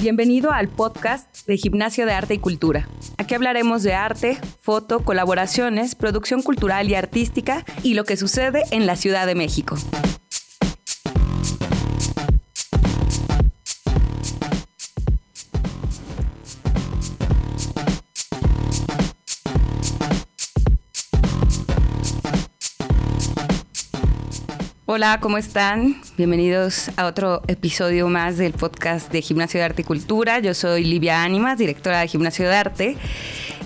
Bienvenido al podcast de Gimnasio de Arte y Cultura. Aquí hablaremos de arte, foto, colaboraciones, producción cultural y artística y lo que sucede en la Ciudad de México. Hola, ¿cómo están? Bienvenidos a otro episodio más del podcast de Gimnasio de Arte y Cultura. Yo soy Livia Ánimas, directora de Gimnasio de Arte.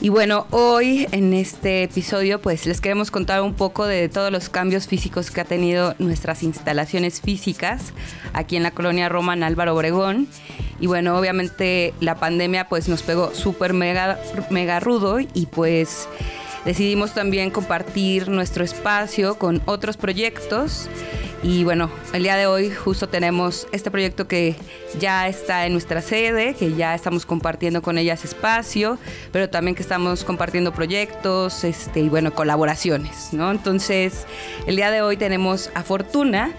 Y bueno, hoy en este episodio pues les queremos contar un poco de todos los cambios físicos que ha tenido nuestras instalaciones físicas aquí en la colonia Roma en Álvaro Obregón. Y bueno, obviamente la pandemia pues nos pegó súper mega, mega rudo y pues decidimos también compartir nuestro espacio con otros proyectos. Y bueno, el día de hoy justo tenemos este proyecto que ya está en nuestra sede, que ya estamos compartiendo con ellas espacio, pero también que estamos compartiendo proyectos este, y bueno, colaboraciones, ¿no? Entonces, el día de hoy tenemos a Fortuna,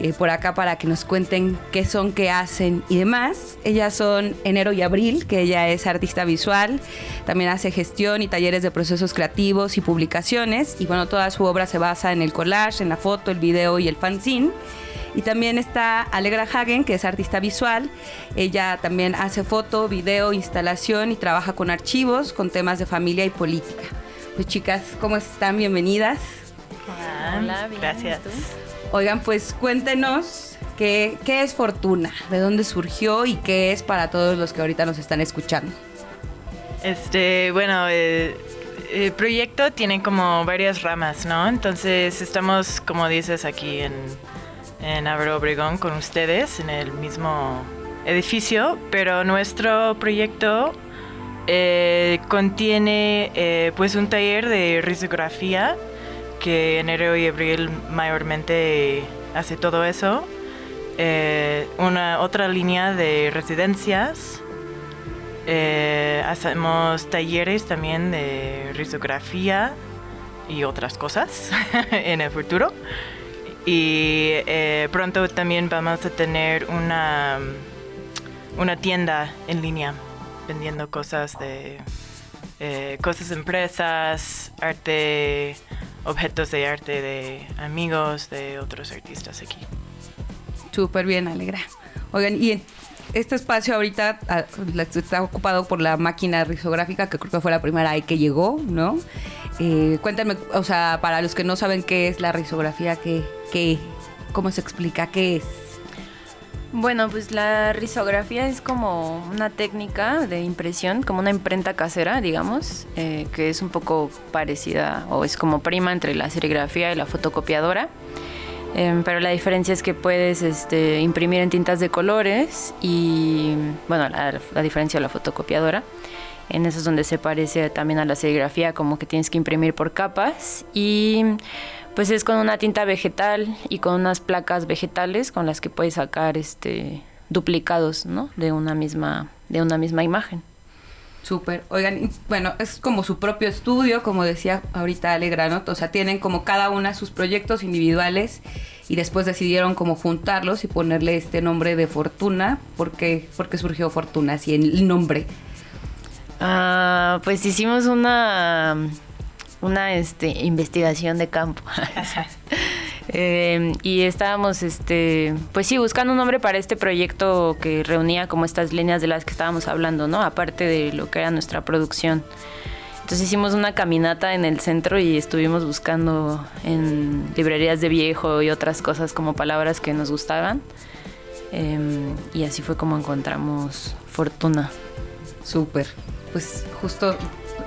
eh, por acá para que nos cuenten qué son, qué hacen y demás. Ellas son Enero y Abril, que ella es artista visual, también hace gestión y talleres de procesos creativos y publicaciones. Y bueno, toda su obra se basa en el collage, en la foto, el video y el fanzine. Y también está Alegra Hagen, que es artista visual. Ella también hace foto, video, instalación y trabaja con archivos, con temas de familia y política. Pues chicas, ¿cómo están? Bienvenidas. Hola, gracias. Oigan, pues cuéntenos qué, es Fortuna, de dónde surgió y qué es para todos los que ahorita nos están escuchando. Este, bueno, eh, el proyecto tiene como varias ramas, ¿no? Entonces estamos, como dices, aquí en, en Obregón con ustedes, en el mismo edificio, pero nuestro proyecto eh, contiene eh, pues un taller de risografía que enero y abril mayormente hace todo eso. Eh, una otra línea de residencias. Eh, hacemos talleres también de risografía y otras cosas en el futuro. Y eh, pronto también vamos a tener una, una tienda en línea vendiendo cosas de cosas empresas, arte objetos de arte de amigos de otros artistas aquí. Súper bien, Alegra. Oigan, y este espacio ahorita ah, está ocupado por la máquina risográfica, que creo que fue la primera ahí que llegó, ¿no? Eh, cuéntame, o sea, para los que no saben qué es la risografía, ¿qué, qué, ¿cómo se explica? ¿Qué es? Bueno, pues la risografía es como una técnica de impresión, como una imprenta casera, digamos, eh, que es un poco parecida o es como prima entre la serigrafía y la fotocopiadora. Em, pero la diferencia es que puedes este, imprimir en tintas de colores y, bueno, la, la diferencia de la fotocopiadora. En eso es donde se parece también a la serigrafía, como que tienes que imprimir por capas y pues es con una tinta vegetal y con unas placas vegetales con las que puedes sacar este duplicados, ¿no? De una misma de una misma imagen. Súper. Oigan, bueno, es como su propio estudio, como decía ahorita Alegra, O sea, tienen como cada una sus proyectos individuales y después decidieron como juntarlos y ponerle este nombre de Fortuna. ¿Por qué, surgió Fortuna, así el nombre? Ah, pues hicimos una una este, investigación de campo. Eh, y estábamos, este, pues sí, buscando un nombre para este proyecto que reunía como estas líneas de las que estábamos hablando, ¿no? Aparte de lo que era nuestra producción. Entonces hicimos una caminata en el centro y estuvimos buscando en librerías de viejo y otras cosas como palabras que nos gustaban. Em, y así fue como encontramos Fortuna. Súper. Pues justo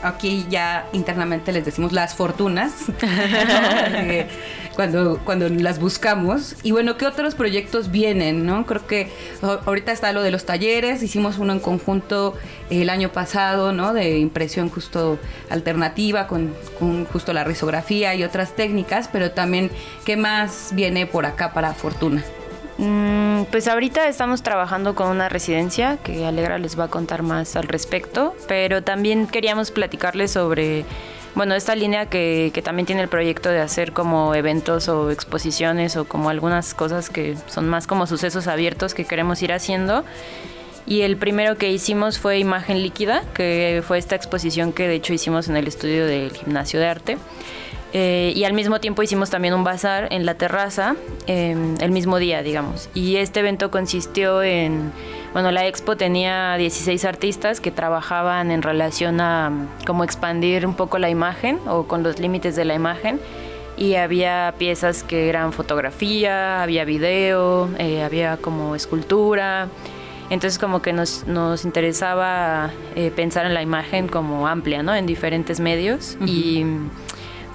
aquí ya internamente les decimos las fortunas, eh, cuando, cuando las buscamos. Y bueno, ¿qué otros proyectos vienen? ¿no? Creo que ahorita está lo de los talleres, hicimos uno en conjunto el año pasado, ¿no? De impresión justo alternativa, con, con justo la risografía y otras técnicas, pero también, ¿qué más viene por acá para Fortuna? Mm, pues ahorita estamos trabajando con una residencia que Alegra les va a contar más al respecto, pero también queríamos platicarles sobre, bueno, esta línea que, que también tiene el proyecto de hacer como eventos o exposiciones o como algunas cosas que son más como sucesos abiertos que queremos ir haciendo. Y el primero que hicimos fue Imagen Líquida, que fue esta exposición que de hecho hicimos en el estudio del Gimnasio de Arte. Eh, y al mismo tiempo hicimos también un bazar en la terraza em, el mismo día, digamos. Y este evento consistió en, bueno, la expo tenía 16 artistas que trabajaban en relación a cómo expandir un poco la imagen o con los límites de la imagen. Y había piezas que eran fotografía, había video, eh, había como escultura. Entonces como que nos, nos interesaba eh, pensar en la imagen como amplia, ¿no? En diferentes medios. Y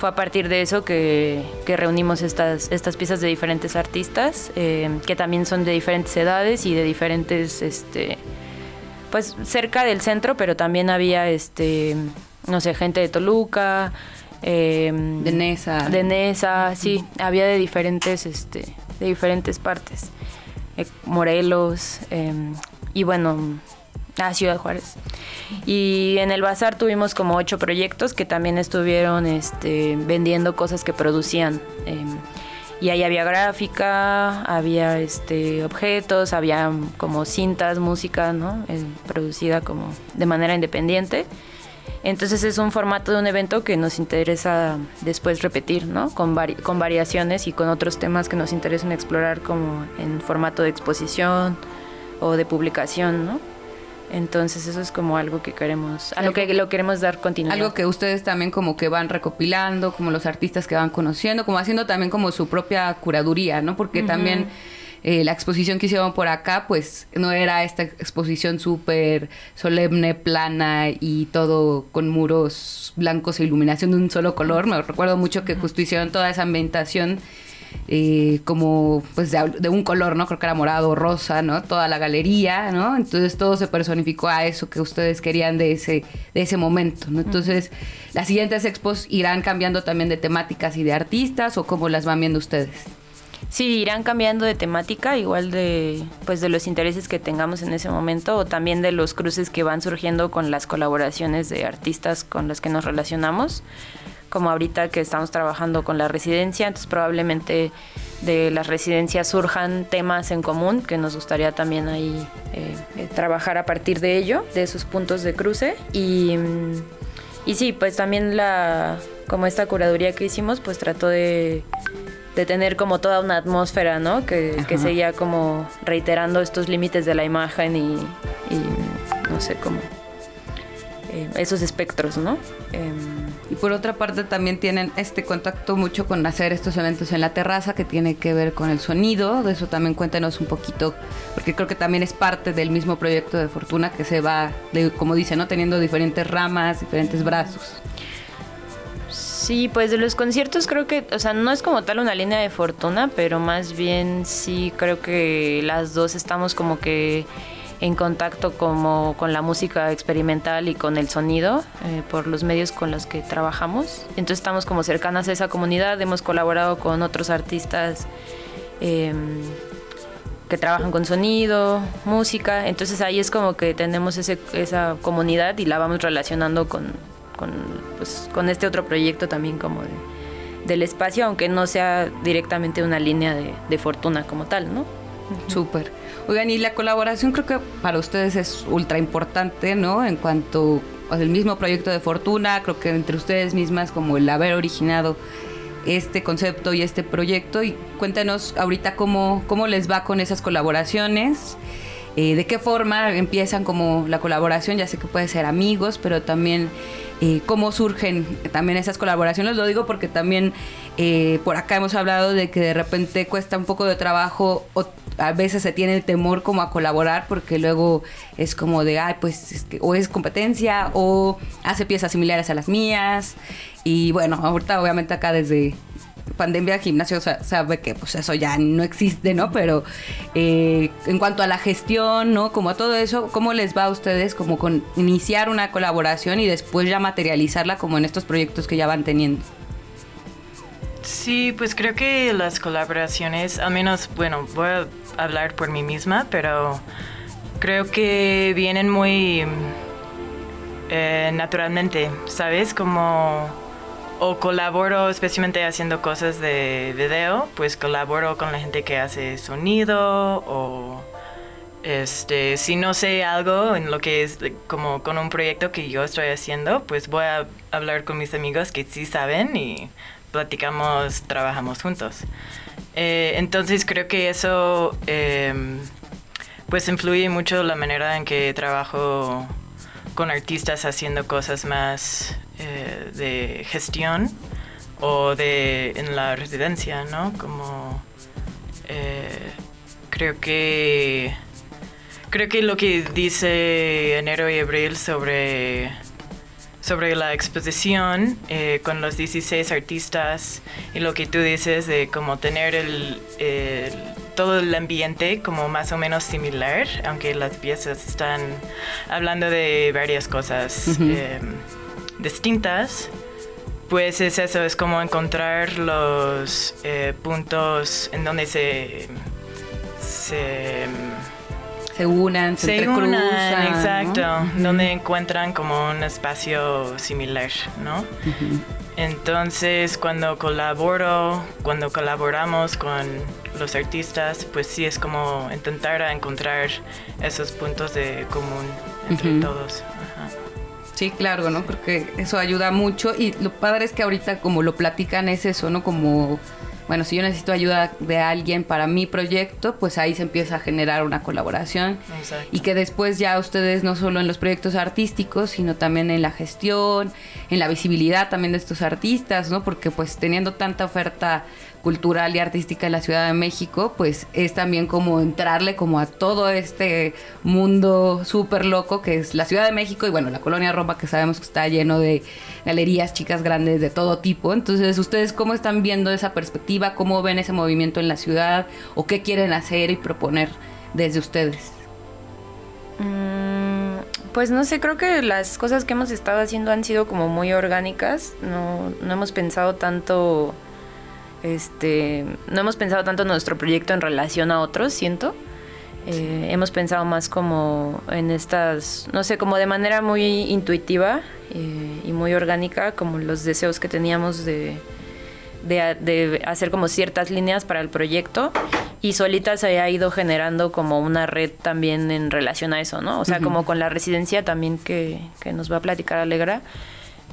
fue a partir de eso que, reunimos estas, estas piezas de diferentes artistas, eh, que también son de diferentes edades y de diferentes, este, pues cerca del centro, pero también había, este, no sé, gente de Toluca, em, de Nesa. De Nesa, sí, había de diferentes, este, de diferentes partes. Eh, Morelos, em, y bueno, Ah, Ciudad Juárez. Y en el bazar tuvimos como ocho proyectos que también estuvieron este, vendiendo cosas que producían. Em, y ahí había gráfica, había este, objetos, había como cintas, música, ¿no? Eh, producida como de manera independiente. Entonces es un formato de un evento que nos interesa después repetir, ¿no? Con, con variaciones y con otros temas que nos interesan explorar como en formato de exposición o de publicación, ¿no? Entonces eso es como algo que queremos, a lo que lo queremos dar continuidad. Algo que ustedes también como que van recopilando, como los artistas que van conociendo, como haciendo también como su propia curaduría, ¿no? Porque también eh, la exposición que hicieron por acá, pues no era esta exposición súper solemne, plana y todo con muros blancos e iluminación de un solo color. Me recuerdo mucho que justo hicieron toda esa ambientación eh, como pues de, un color, ¿no? Creo que era morado, rosa, ¿no? Toda la galería, ¿no? Entonces todo se personificó a eso que ustedes querían de ese, de ese momento, ¿no? Entonces las siguientes expos irán cambiando también de temáticas y de artistas o cómo las van viendo ustedes. Sí, irán cambiando de temática, igual de pues de los intereses que tengamos en ese momento o también de los cruces que van surgiendo con las colaboraciones de artistas con los que nos relacionamos como ahorita que estamos trabajando con la residencia, entonces probablemente de las residencias surjan temas en común que nos gustaría también ahí eh, eh, trabajar a partir de ello, de esos puntos de cruce. Y, mm, y sí, pues también la, como esta curaduría que hicimos, pues trató de, de tener como toda una atmósfera, ¿no? Que, que seguía como reiterando estos límites de la imagen y, y no sé, cómo eh, esos espectros, ¿no? Em, y por otra parte también tienen este contacto mucho con hacer estos eventos en la terraza que tiene que ver con el sonido. De eso también cuéntenos un poquito, porque creo que también es parte del mismo proyecto de Fortuna que se va, como dice, ¿no? Teniendo diferentes ramas, diferentes brazos. Sí, pues de los conciertos creo que, o sea, no es como tal una línea de fortuna, pero más bien sí creo que las dos estamos como que en contacto como con la música experimental y con el sonido eh, por los medios con los que trabajamos. Entonces estamos como cercanas a esa comunidad, hemos colaborado con otros artistas em, que trabajan con sonido, música, entonces ahí es como que tenemos esa comunidad y la vamos relacionando con, con, pues, este otro proyecto también como del espacio, aunque no sea directamente una línea de, fortuna como tal, ¿no? Súper. Oigan, y la colaboración creo que para ustedes es ultra importante, ¿no? En cuanto al mismo proyecto de Fortuna, creo que entre ustedes mismas como el haber originado este concepto y este proyecto. Y cuéntanos ahorita cómo, cómo les va con esas colaboraciones. Eh, de qué forma empiezan como la colaboración, ya sé que puede ser amigos, pero también eh, cómo surgen también esas colaboraciones. Lo digo porque también eh, por acá hemos hablado de que de repente cuesta un poco de trabajo o a veces se tiene el temor como a colaborar porque luego es como de, ay, pues o es competencia o hace piezas similares a las mías. Y bueno, ahorita obviamente acá desde pandemia gimnasio sabe que pues eso ya no existe, ¿no? Pero eh, en cuanto a la gestión, ¿no? Como a todo eso, ¿cómo les va a ustedes como con iniciar una colaboración y después ya materializarla como en estos proyectos que ya van teniendo? Sí, pues creo que las colaboraciones, al menos, bueno, voy a hablar por mí misma, pero creo que vienen muy eh, naturalmente, ¿sabes? Como o colaboro especialmente haciendo cosas de video, pues colaboro con la gente que hace sonido o este, si no sé algo en lo que es como con un proyecto que yo estoy haciendo, pues voy a hablar con mis amigos que sí saben y platicamos, trabajamos juntos. Eh, entonces creo que eso em, pues influye mucho la manera en que trabajo con artistas haciendo cosas más eh, de gestión o de en la residencia, ¿no? Como eh, creo que creo que lo que dice enero y abril sobre sobre la exposición eh, con los 16 artistas y lo que tú dices de como tener el, todo el ambiente como más o menos similar, aunque las piezas están hablando de varias cosas em, distintas. Pues es eso, es como encontrar los eh, puntos en donde se, se se unan, se, unan, exacto, donde encuentran como un espacio similar, ¿no? Entonces, cuando colaboro, cuando colaboramos con los artistas, pues sí es como intentar encontrar esos puntos de común entre todos. Sí, claro, ¿no? Creo que eso ayuda mucho y lo padre es que ahorita como lo platican es eso, ¿no? Como bueno, si yo necesito ayuda de alguien para mi proyecto, pues ahí se empieza a generar una colaboración. Y que después ya ustedes no solo en los proyectos artísticos, sino también en la gestión, en la visibilidad también de estos artistas, ¿no? Porque pues teniendo tanta oferta cultural y artística en la Ciudad de México, pues es también como entrarle como a todo este mundo súper loco que es la Ciudad de México y bueno, la colonia Roma que sabemos que está lleno de galerías chicas grandes de todo tipo. Entonces, ¿ustedes cómo están viendo esa perspectiva? ¿Cómo ven ese movimiento en la ciudad? ¿O qué quieren hacer y proponer desde ustedes? Mm, pues no sé, creo que las cosas que hemos estado haciendo han sido como muy orgánicas. No, no hemos pensado tanto este, no hemos pensado tanto en nuestro proyecto en relación a otros, siento. Eh, hemos pensado más como en estas, no sé, como de manera muy intuitiva eh, y muy orgánica, como los deseos que teníamos de, de, hacer como ciertas líneas para el proyecto y solita se ha ido generando como una red también en relación a eso, ¿no? O sea, como con la residencia también que, que nos va a platicar Alegra.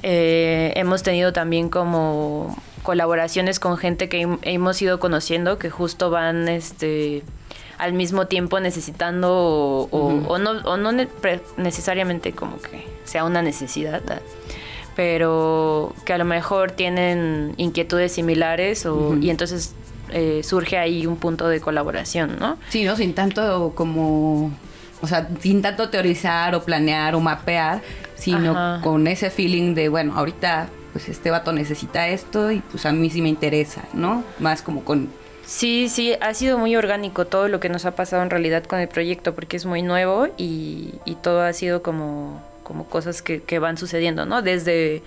Eh, hemos tenido también como colaboraciones con gente que hemos ido conociendo que justo van este al mismo tiempo necesitando o, no, o no necesariamente como que sea una necesidad, pero que a lo mejor tienen inquietudes similares o, y entonces eh, surge ahí un punto de colaboración, ¿no? Sí, ¿no? Sin tanto como, o sea, sin tanto teorizar o planear o mapear, sino con ese feeling de, bueno, ahorita pues este vato necesita esto y pues a mí sí me interesa, ¿no? Más como con... Sí, sí, ha sido muy orgánico todo lo que nos ha pasado en realidad con el proyecto porque es muy nuevo y, todo ha sido como, como cosas que, que van sucediendo, ¿no? Desde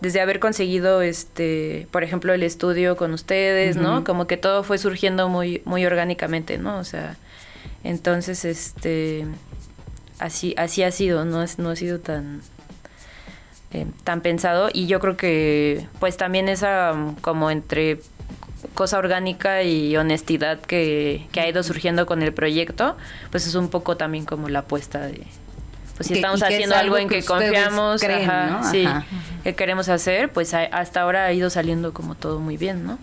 desde haber conseguido este por ejemplo el estudio con ustedes no como que todo fue surgiendo muy muy orgánicamente no o sea entonces este así así ha sido no es no ha sido tan eh, tan pensado y yo creo que pues también esa como entre cosa orgánica y honestidad que, ha ido surgiendo con el proyecto, pues es un poco también como la apuesta de, pues si estamos haciendo algo, en que, confiamos, sí, que queremos hacer, pues hasta ahora ha ido saliendo como todo muy bien, ¿no?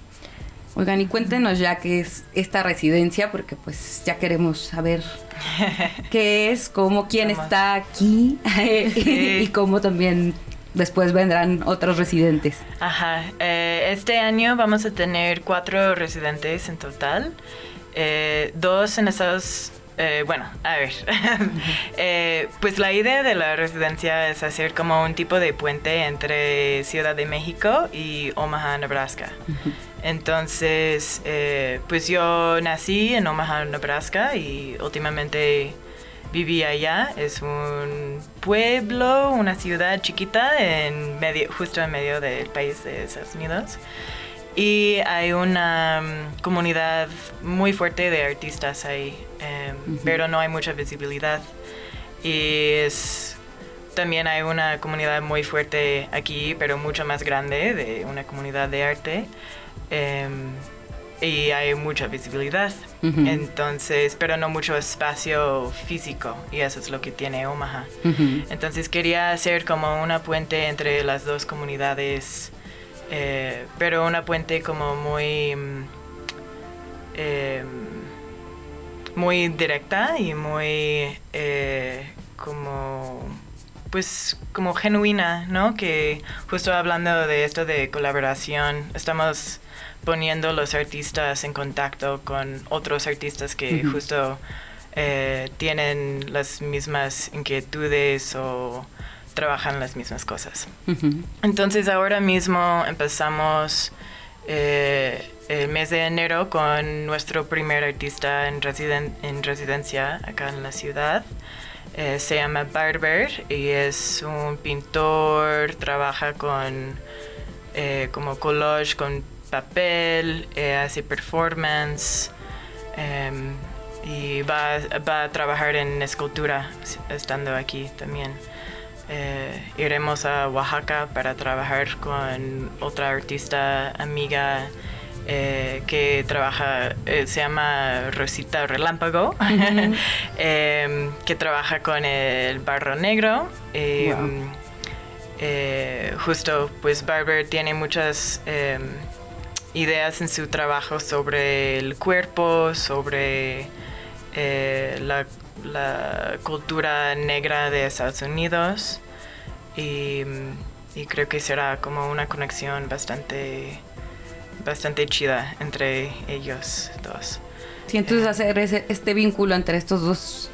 Oigan, y cuéntenos ya qué es esta residencia, porque pues ya queremos saber qué es, cómo, quién está aquí y cómo también después vendrán otros residentes. Ajá, eh, este año vamos a tener cuatro residentes en total, eh, dos en Estados eh, bueno, a ver. pues la idea de la residencia es hacer como un tipo de puente entre Ciudad de México y Omaha, Nebraska. Entonces, pues yo nací en Omaha, Nebraska y últimamente viví allá. Es un pueblo, una ciudad chiquita en medio, justo en medio del país de Estados Unidos. Y hay una mm, comunidad muy fuerte de artistas ahí, em, pero no hay mucha visibilidad. Y es, también hay una comunidad muy fuerte aquí, pero mucho más grande, de una comunidad de arte. Em, y hay mucha visibilidad. Entonces, pero no mucho espacio físico y eso es lo que tiene Omaha. Entonces quería hacer como una puente entre las dos comunidades, eh, pero una puente como muy, eh, muy directa y muy eh, como pues como genuina, ¿no? Que justo hablando de esto de colaboración, estamos poniendo los artistas en contacto con otros artistas que justo eh, tienen las mismas inquietudes o trabajan las mismas cosas. Entonces ahora mismo empezamos eh, el mes de enero con nuestro primer artista en, en residencia acá en la ciudad. Eh, se llama Barber y es un pintor, trabaja con como collage, con papel, eh, hace performance em, y va, a trabajar en escultura estando aquí también. Eh, iremos a Oaxaca para trabajar con otra artista amiga eh, que trabaja, se llama Rosita Relámpago, em, que trabaja con el barro negro. Em, justo, pues Barber tiene muchas ideas en su trabajo sobre el cuerpo, sobre eh, la, cultura negra de Estados Unidos y, creo que será como una conexión bastante, bastante chida entre ellos dos. Sí, entonces hacer este vínculo entre estos dos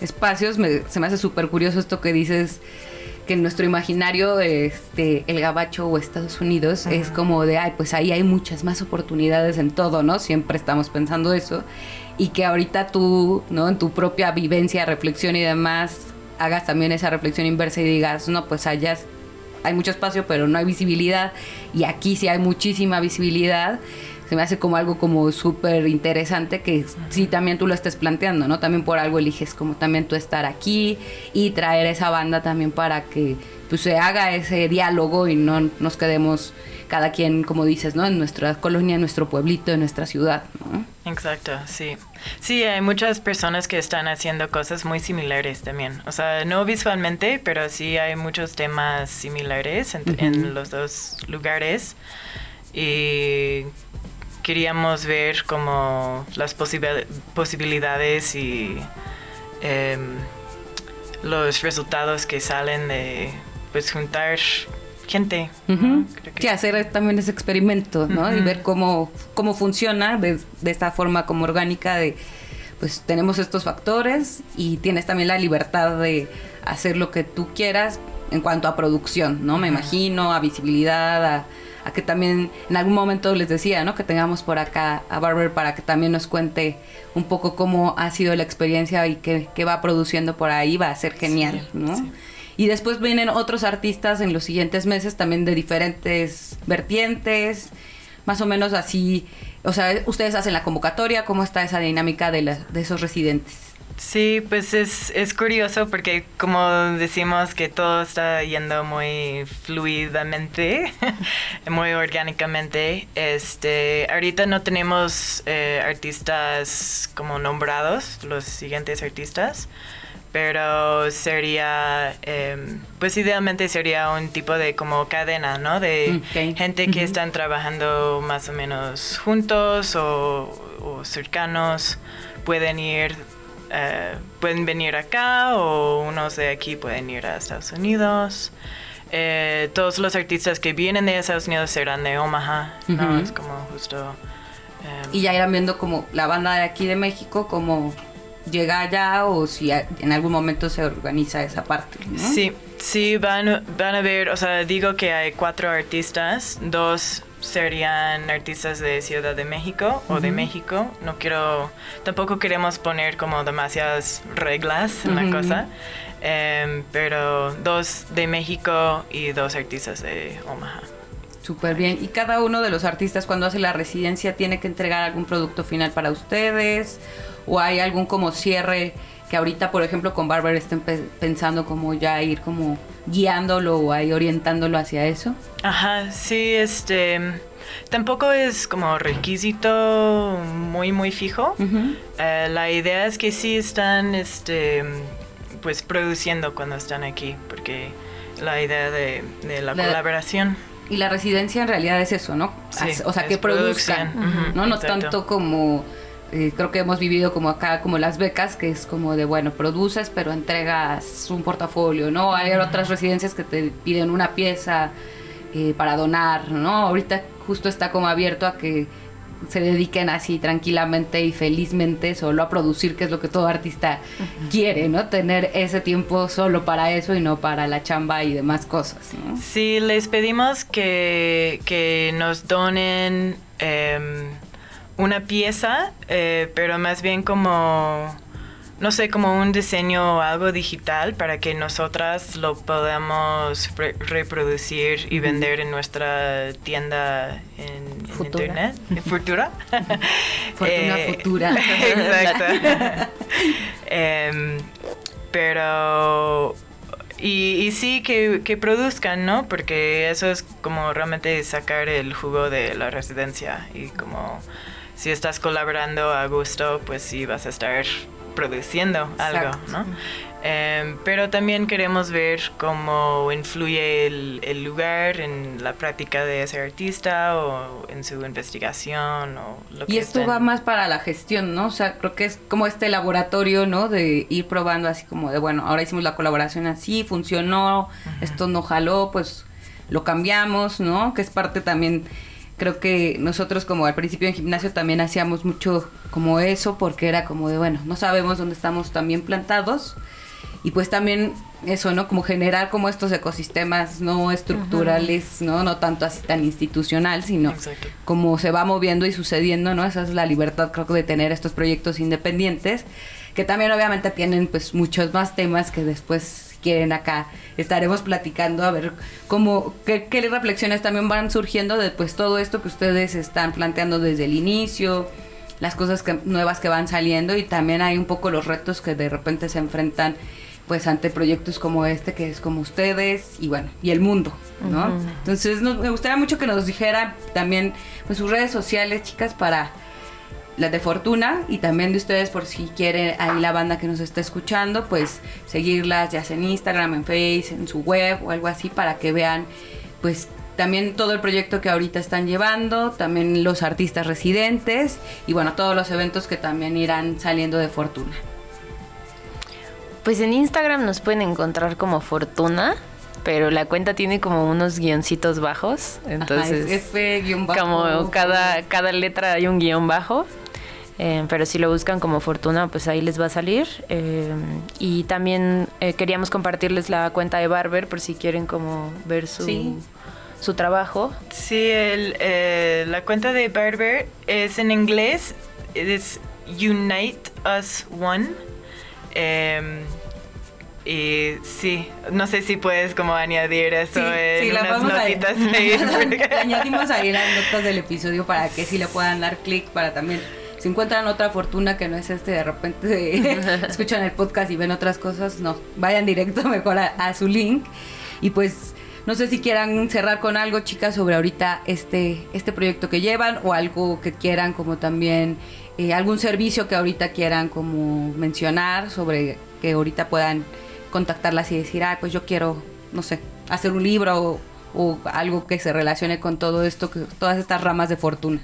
espacios se me hace súper curioso esto que dices que en nuestro imaginario este el gabacho o Estados Unidos es como de ay pues ahí hay muchas más oportunidades en todo no siempre estamos pensando eso y que ahorita tú no en tu propia vivencia reflexión y demás hagas también esa reflexión inversa y digas no pues allá hay mucho espacio pero no hay visibilidad y aquí sí hay muchísima visibilidad se me hace como algo como súper interesante que sí también tú lo estés planteando, ¿no? También por algo eliges como también tú estar aquí y traer esa banda también para que pues se haga ese diálogo y no nos quedemos cada quien, como dices, ¿no? En nuestra colonia, en nuestro pueblito, en nuestra ciudad, ¿no? Exacto, sí. Sí, hay muchas personas que están haciendo cosas muy similares también. O sea, no visualmente, pero sí hay muchos temas similares en, en los dos lugares. Y queríamos ver como las posibilidades y em, los resultados que salen de pues juntar gente. que... hacer también ese experimento, ¿no? Y ver cómo, cómo funciona de, esta forma como orgánica de pues tenemos estos factores y tienes también la libertad de hacer lo que tú quieras en cuanto a producción, ¿no? Me imagino, a visibilidad, a a que también en algún momento les decía, ¿no? Que tengamos por acá a Barber para que también nos cuente un poco cómo ha sido la experiencia y qué, va produciendo por ahí, va a ser genial, ¿no? Y después vienen otros artistas en los siguientes meses también de diferentes vertientes, más o menos así, o sea, ustedes hacen la convocatoria, ¿cómo está esa dinámica de, de esos residentes? Sí, pues es, es curioso porque como decimos que todo está yendo muy fluidamente, muy orgánicamente, este, ahorita no tenemos eh, artistas como nombrados, los siguientes artistas, pero sería, em, pues idealmente sería un tipo de como cadena, ¿no? De gente que están trabajando más o menos juntos o, o cercanos, pueden ir eh, pueden venir acá o unos de aquí pueden ir a Estados Unidos. Eh, todos los artistas que vienen de Estados Unidos serán de Omaha, ¿no? Es como justo... Em, y ya irán viendo como la banda de aquí de México, como llega allá o si en algún momento se organiza esa parte. Sí, sí, van, van a ver, o sea, digo que hay cuatro artistas, dos serían artistas de Ciudad de México o de México. No quiero, tampoco queremos poner como demasiadas reglas en la cosa, em, pero dos de México y dos artistas de Omaha. Súper bien. ¿Y cada uno de los artistas cuando hace la residencia tiene que entregar algún producto final para ustedes? ¿O hay algún como cierre que ahorita, por ejemplo, con Barber estén pensando como ya ir como guiándolo o ahí orientándolo hacia eso? Ajá, sí, este, Tampoco es como requisito muy, muy fijo. Eh, la idea es que sí están, este, pues produciendo cuando están aquí, porque la idea de, de la, La- colaboración. Y la residencia en realidad es eso, ¿no? Sí, o sea, es que produzcan, ¿no? No exacto. tanto como, eh, creo que hemos vivido como acá, como las becas, que es como de, bueno, produces, pero entregas un portafolio, ¿no? Hay otras residencias que te piden una pieza eh, para donar, ¿no? Ahorita justo está como abierto a que se dediquen así tranquilamente y felizmente solo a producir, que es lo que todo artista quiere, ¿no? Tener ese tiempo solo para eso y no para la chamba y demás cosas, ¿no? Sí, les pedimos que, que nos donen em, una pieza, eh, pero más bien como, no sé, como un diseño o algo digital para que nosotras lo podamos re- reproducir y vender en nuestra tienda en, internet. ¿En Futura? Fortuna Eh, futura. Exacto. Em, pero y, y sí que, que produzcan, ¿no? Porque eso es como realmente sacar el jugo de la residencia y como si estás colaborando a gusto, pues sí vas a estar produciendo algo, Exacto. ¿no? Em, pero también queremos ver cómo influye el, el lugar en la práctica de ese artista o en su investigación o lo que Y esto estén- va más para la gestión, ¿no? O sea, creo que es como este laboratorio, ¿no? De ir probando así como de, bueno, ahora hicimos la colaboración así, funcionó, esto no jaló, pues lo cambiamos, ¿no? Que es parte también, creo que nosotros como al principio en gimnasio también hacíamos mucho como eso, porque era como de, bueno, no sabemos dónde estamos también plantados. Y pues también eso, ¿no? Como generar como estos ecosistemas no estructurales, ¿no? No tanto así tan institucional, sino Exacto. como se va moviendo y sucediendo, ¿no? Esa es la libertad, creo que, de tener estos proyectos independientes, que también obviamente tienen pues muchos más temas que después quieren acá. Estaremos platicando a ver cómo, qué, qué reflexiones también van surgiendo de pues todo esto que ustedes están planteando desde el inicio, las cosas que, nuevas que van saliendo y también hay un poco los retos que de repente se enfrentan pues ante proyectos como este que es como ustedes y bueno y el mundo no entonces nos- me gustaría mucho que nos dijera también pues sus redes sociales chicas para las de Fortuna y también de ustedes por si quieren ahí la banda que nos está escuchando pues seguirlas ya sea en Instagram en Face en su web o algo así para que vean pues también todo el proyecto que ahorita están llevando, también los artistas residentes y bueno, todos los eventos que también irán saliendo de Fortuna. Pues en Instagram nos pueden encontrar como Fortuna, pero la cuenta tiene como unos guioncitos bajos. Entonces, Ajá, es F guion bajo. como cada, cada letra hay un guion bajo. Eh, pero si lo buscan como Fortuna, pues ahí les va a salir. eh, y también eh, queríamos compartirles la cuenta de Barber por si quieren como ver su, Sí. su trabajo. Sí, el, eh, la cuenta de Barber es en inglés, es Unite Us One. Em, y sí, no sé si puedes como añadir eso en unas vamos a- ahí. Añadimos ahí las notas del episodio para que sí le puedan dar clic para también. Si encuentran otra fortuna que no es este, de repente escuchan el podcast y ven otras cosas, no, vayan directo mejor a, a su link. Y pues no sé si quieran cerrar con algo, chicas, sobre ahorita este, este proyecto que llevan o algo que quieran como también, eh, algún servicio que ahorita quieran como mencionar sobre que ahorita puedan contactarlas y decir, ah, pues yo quiero, no sé, hacer un libro o, o algo que se relacione con todo esto, que, todas estas ramas de fortuna.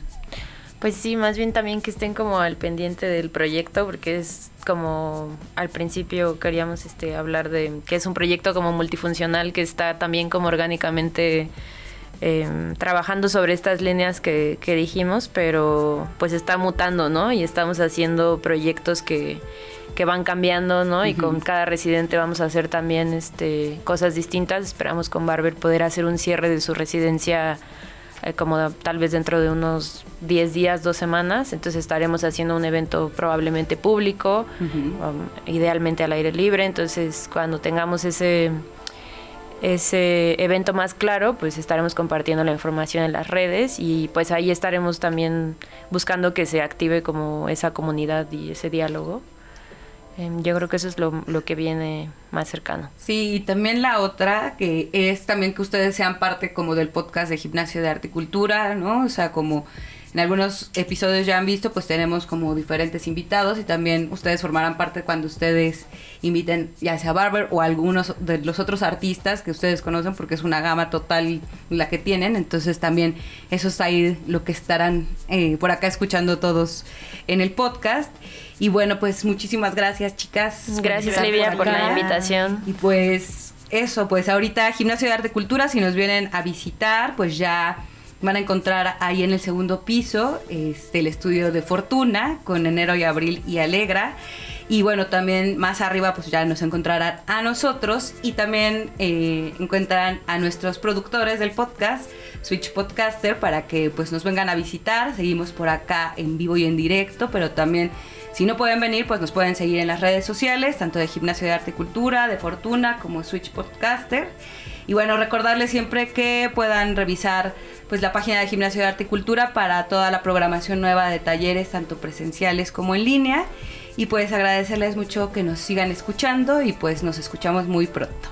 Pues sí, más bien también que estén como al pendiente del proyecto, porque es como al principio queríamos este hablar de que es un proyecto como multifuncional que está también como orgánicamente eh, trabajando sobre estas líneas que, que dijimos, pero pues está mutando, ¿no? Y estamos haciendo proyectos que, que van cambiando, ¿no? Y con cada residente vamos a hacer también este cosas distintas. Esperamos con Barber poder hacer un cierre de su residencia eh, como tal vez dentro de unos 10 días, dos semanas. Entonces estaremos haciendo un evento probablemente público, um, idealmente al aire libre. Entonces cuando tengamos ese, ese evento más claro, pues estaremos compartiendo la información en las redes y pues ahí estaremos también buscando que se active como esa comunidad y ese diálogo. Em, yo creo que eso es lo, lo, que viene más cercano. Sí, y también la otra, que es también que ustedes sean parte como del podcast de Gimnasio de Arte y Cultura, ¿no? O sea, como en algunos episodios ya han visto, pues tenemos como diferentes invitados y también ustedes formarán parte cuando ustedes inviten ya sea Barber o algunos de los otros artistas que ustedes conocen porque es una gama total la que tienen. Entonces también eso es ahí lo que estarán eh, por acá escuchando todos en el podcast. Y bueno, pues muchísimas gracias chicas. Gracias Livia por, por la invitación. Y pues eso, pues ahorita Gimnasio de Arte y Cultura, si nos vienen a visitar, pues ya Van a encontrar ahí en el segundo piso este, el estudio de Fortuna con Enero y Abril y Alegra. Y bueno, también más arriba pues ya nos encontrarán a nosotros y también eh, encuentran a nuestros productores del podcast, Switch Podcaster, para que pues nos vengan a visitar. Seguimos por acá en vivo y en directo, pero también si no pueden venir pues nos pueden seguir en las redes sociales, tanto de Gimnasio de Arte y Cultura, de Fortuna como Switch Podcaster. Y bueno, recordarles siempre que puedan revisar pues la página de Gimnasio de Arte y Cultura para toda la programación nueva de talleres, tanto presenciales como en línea. Y pues agradecerles mucho que nos sigan escuchando y pues nos escuchamos muy pronto.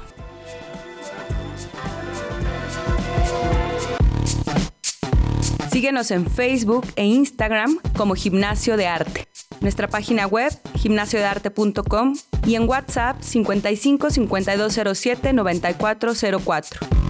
Síguenos en Facebook e Instagram como Gimnasio de Arte. Nuestra página web gimnasiodearte.com y en WhatsApp 55 5207 9404.